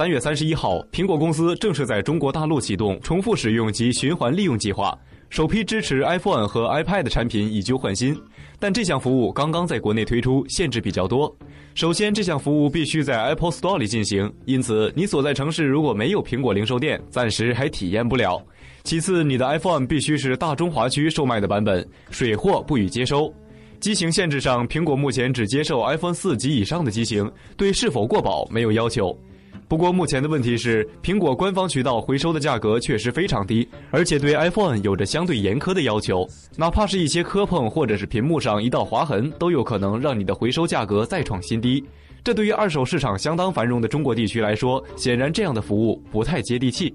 三月三十一号，苹果公司正式在中国大陆启动重复使用及循环利用计划，首批支持 iPhone 和 iPad 产品以旧换新。但这项服务刚刚在国内推出，限制比较多。首先，这项服务必须在 Apple Store 里进行，因此你所在城市如果没有苹果零售店，暂时还体验不了。其次，你的 iPhone 必须是大中华区售卖的版本，水货不予接收。机型限制上，苹果目前只接受 iPhone 四及以上的机型，对是否过保没有要求。不过，目前的问题是，苹果官方渠道回收的价格确实非常低，而且对 iPhone 有着相对严苛的要求，哪怕是一些磕碰或者是屏幕上一道划痕，都有可能让你的回收价格再创新低。这对于二手市场相当繁荣的中国地区来说，显然这样的服务不太接地气。